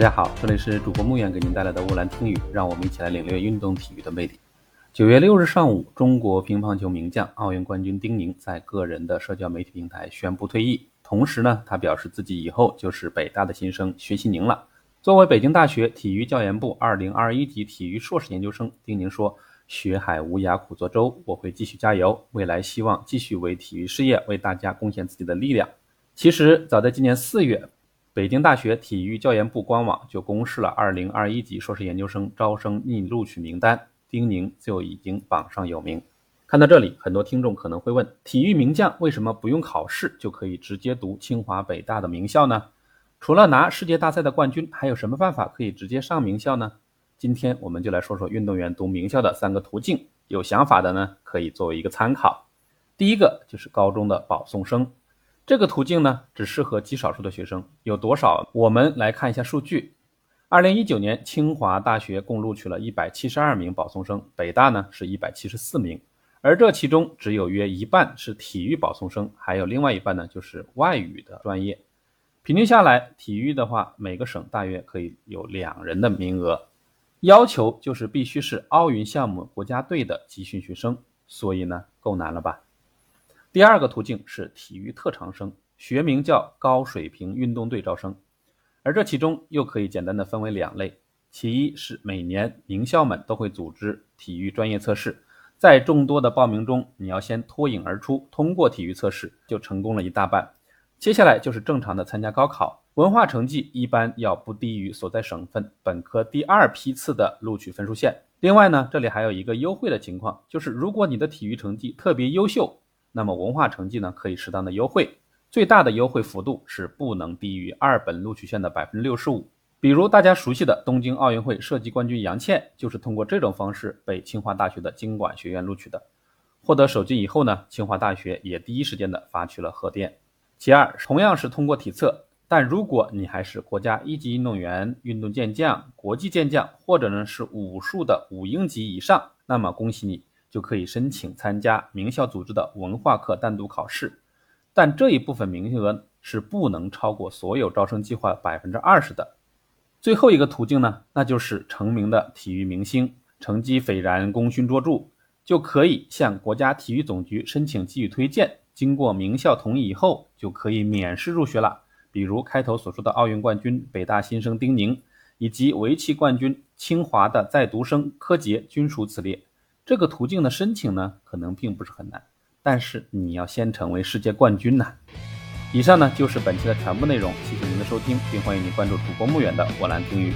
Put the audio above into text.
大家好，这里是主播木远给您带来的乌兰听语，让我们一起来领略运动体育的魅力。九月六日上午，中国乒乓球名将、奥运冠军丁宁在个人的社交媒体平台宣布退役，同时呢，他表示自己以后就是北大的新生薛西宁了。作为北京大学体育教研部二零二一级体育硕士研究生，丁宁说：“学海无涯苦作舟，我会继续加油，未来希望继续为体育事业为大家贡献自己的力量。”其实，早在今年四月。北京大学体育教研部官网就公示了2021级硕士研究生招生拟录取名单，丁宁就已经榜上有名。看到这里，很多听众可能会问：体育名将为什么不用考试就可以直接读清华北大的名校呢？除了拿世界大赛的冠军，还有什么办法可以直接上名校呢？今天我们就来说说运动员读名校的三个途径，有想法的呢可以作为一个参考。第一个就是高中的保送生。这个途径呢，只适合极少数的学生。有多少？我们来看一下数据。二零一九年，清华大学共录取了一百七十二名保送生，北大呢是一百七十四名，而这其中只有约一半是体育保送生，还有另外一半呢就是外语的专业。平均下来，体育的话，每个省大约可以有两人的名额。要求就是必须是奥运项目国家队的集训学生，所以呢，够难了吧？第二个途径是体育特长生，学名叫高水平运动队招生，而这其中又可以简单的分为两类，其一是每年名校们都会组织体育专业测试，在众多的报名中，你要先脱颖而出，通过体育测试就成功了一大半，接下来就是正常的参加高考，文化成绩一般要不低于所在省份本科第二批次的录取分数线。另外呢，这里还有一个优惠的情况，就是如果你的体育成绩特别优秀。那么文化成绩呢，可以适当的优惠，最大的优惠幅度是不能低于二本录取线的百分之六十五。比如大家熟悉的东京奥运会射击冠军杨倩，就是通过这种方式被清华大学的经管学院录取的。获得首金以后呢，清华大学也第一时间的发去了贺电。其二，同样是通过体测，但如果你还是国家一级运动员、运动健将、国际健将，或者呢是武术的五英级以上，那么恭喜你。就可以申请参加名校组织的文化课单独考试，但这一部分名额是不能超过所有招生计划百分之二十的。最后一个途径呢，那就是成名的体育明星，成绩斐然、功勋卓著，就可以向国家体育总局申请给予推荐，经过名校同意以后，就可以免试入学了。比如开头所说的奥运冠军、北大新生丁宁，以及围棋冠军清华的在读生柯洁，均属此列。这个途径的申请呢，可能并不是很难，但是你要先成为世界冠军呐。以上呢就是本期的全部内容，谢谢您的收听，并欢迎您关注主播穆远的我蓝听语。